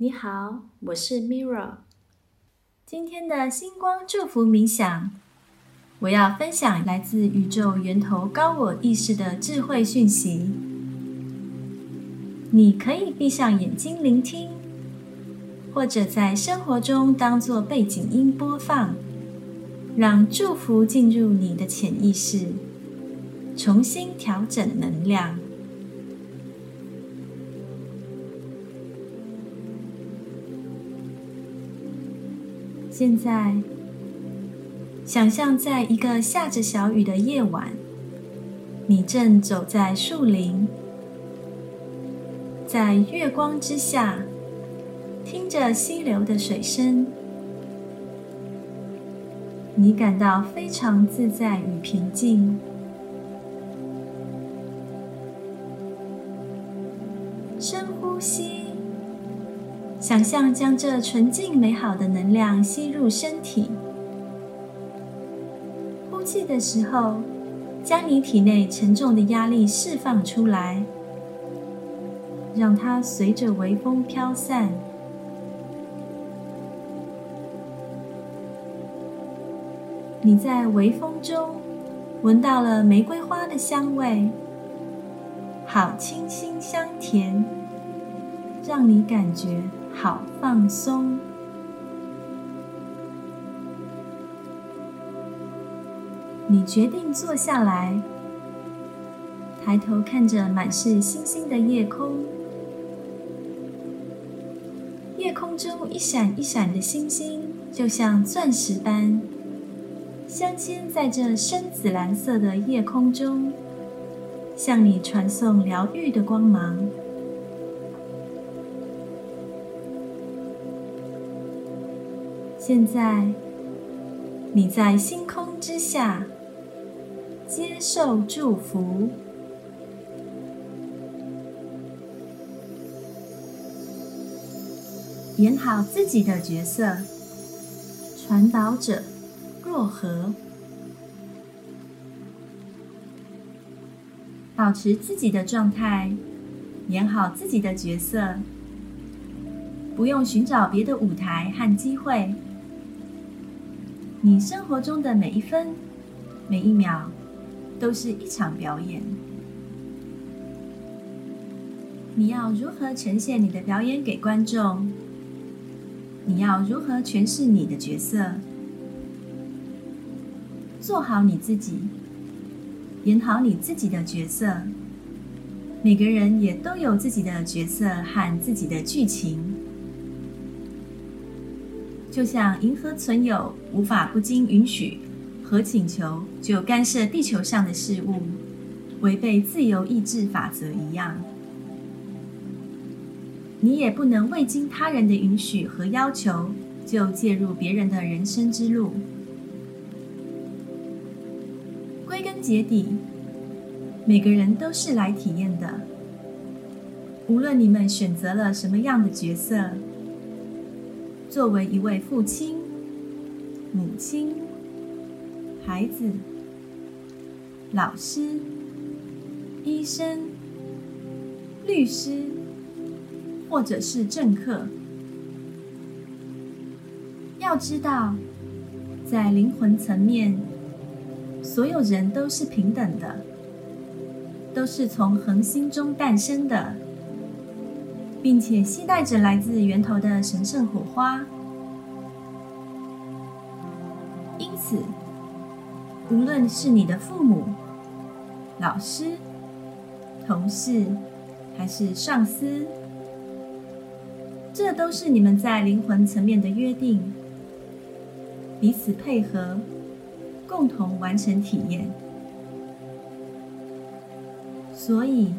你好，我是 Mira。今天的星光祝福冥想，我要分享来自宇宙源头高我意识的智慧讯息。你可以闭上眼睛聆听，或者在生活中当做背景音播放，让祝福进入你的潜意识，重新调整能量。现在，想象在一个下着小雨的夜晚，你正走在树林，在月光之下，听着溪流的水声，你感到非常自在与平静。想象将这纯净美好的能量吸入身体，呼气的时候，将你体内沉重的压力释放出来，让它随着微风飘散。你在微风中闻到了玫瑰花的香味，好清新香甜，让你感觉。好放松。你决定坐下来，抬头看着满是星星的夜空。夜空中一闪一闪的星星，就像钻石般镶嵌在这深紫蓝色的夜空中，向你传送疗愈的光芒。现在，你在星空之下接受祝福，演好自己的角色，传导者若何？保持自己的状态，演好自己的角色，不用寻找别的舞台和机会。你生活中的每一分、每一秒，都是一场表演。你要如何呈现你的表演给观众？你要如何诠释你的角色？做好你自己，演好你自己的角色。每个人也都有自己的角色和自己的剧情。就像银河存有无法不经允许和请求就干涉地球上的事物，违背自由意志法则一样，你也不能未经他人的允许和要求就介入别人的人生之路。归根结底，每个人都是来体验的，无论你们选择了什么样的角色。作为一位父亲、母亲、孩子、老师、医生、律师，或者是政客，要知道，在灵魂层面，所有人都是平等的，都是从恒星中诞生的。并且携带着来自源头的神圣火花，因此，无论是你的父母、老师、同事，还是上司，这都是你们在灵魂层面的约定，彼此配合，共同完成体验。所以，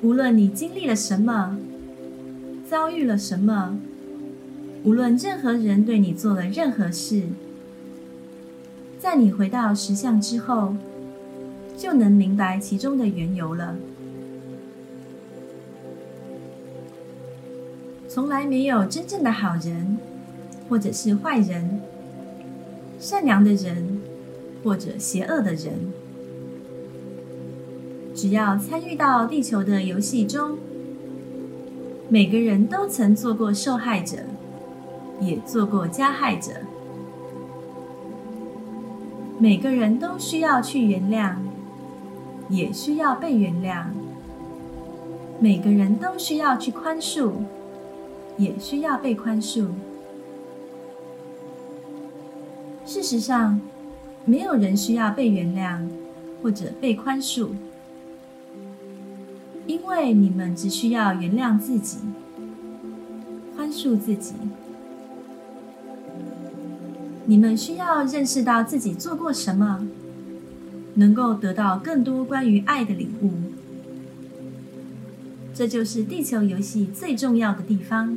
无论你经历了什么。遭遇了什么？无论任何人对你做了任何事，在你回到实相之后，就能明白其中的缘由了。从来没有真正的好人，或者是坏人，善良的人，或者邪恶的人。只要参与到地球的游戏中。每个人都曾做过受害者，也做过加害者。每个人都需要去原谅，也需要被原谅。每个人都需要去宽恕，也需要被宽恕。事实上，没有人需要被原谅或者被宽恕，因为你们只需要原谅自己，宽恕自己。你们需要认识到自己做过什么，能够得到更多关于爱的领悟。这就是地球游戏最重要的地方。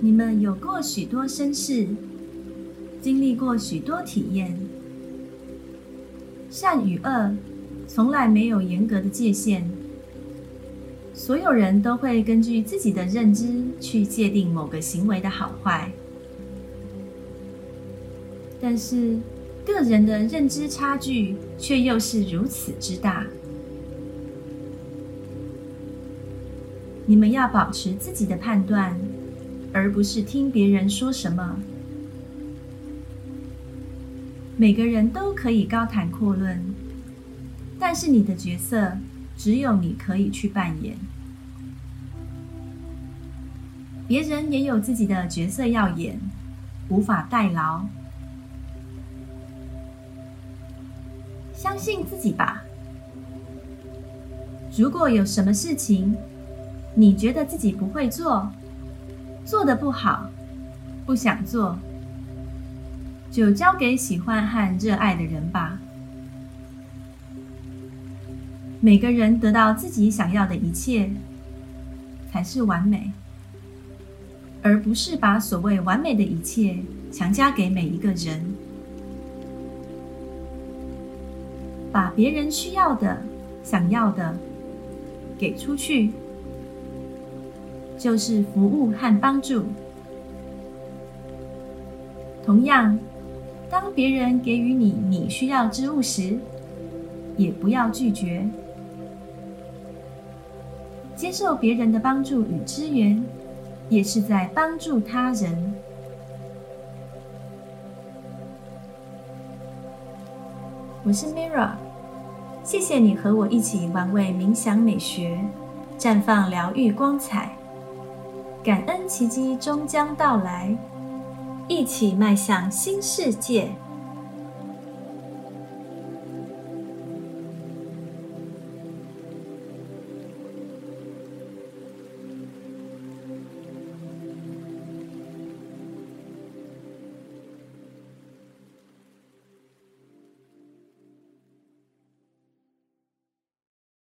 你们有过许多身世，经历过许多体验。善与恶从来没有严格的界限，所有人都会根据自己的认知去界定某个行为的好坏。但是，个人的认知差距却又是如此之大。你们要保持自己的判断。而不是听别人说什么。每个人都可以高谈阔论，但是你的角色只有你可以去扮演。别人也有自己的角色要演，无法代劳。相信自己吧。如果有什么事情，你觉得自己不会做，做的不好，不想做，就交给喜欢和热爱的人吧。每个人得到自己想要的一切，才是完美，而不是把所谓完美的一切强加给每一个人。把别人需要的、想要的给出去。就是服务和帮助。同样，当别人给予你你需要之物时，也不要拒绝。接受别人的帮助与支援，也是在帮助他人。我是 Mira，谢谢你和我一起玩味冥想美学，绽放疗愈光彩。感恩奇迹终将到来，一起迈向新世界。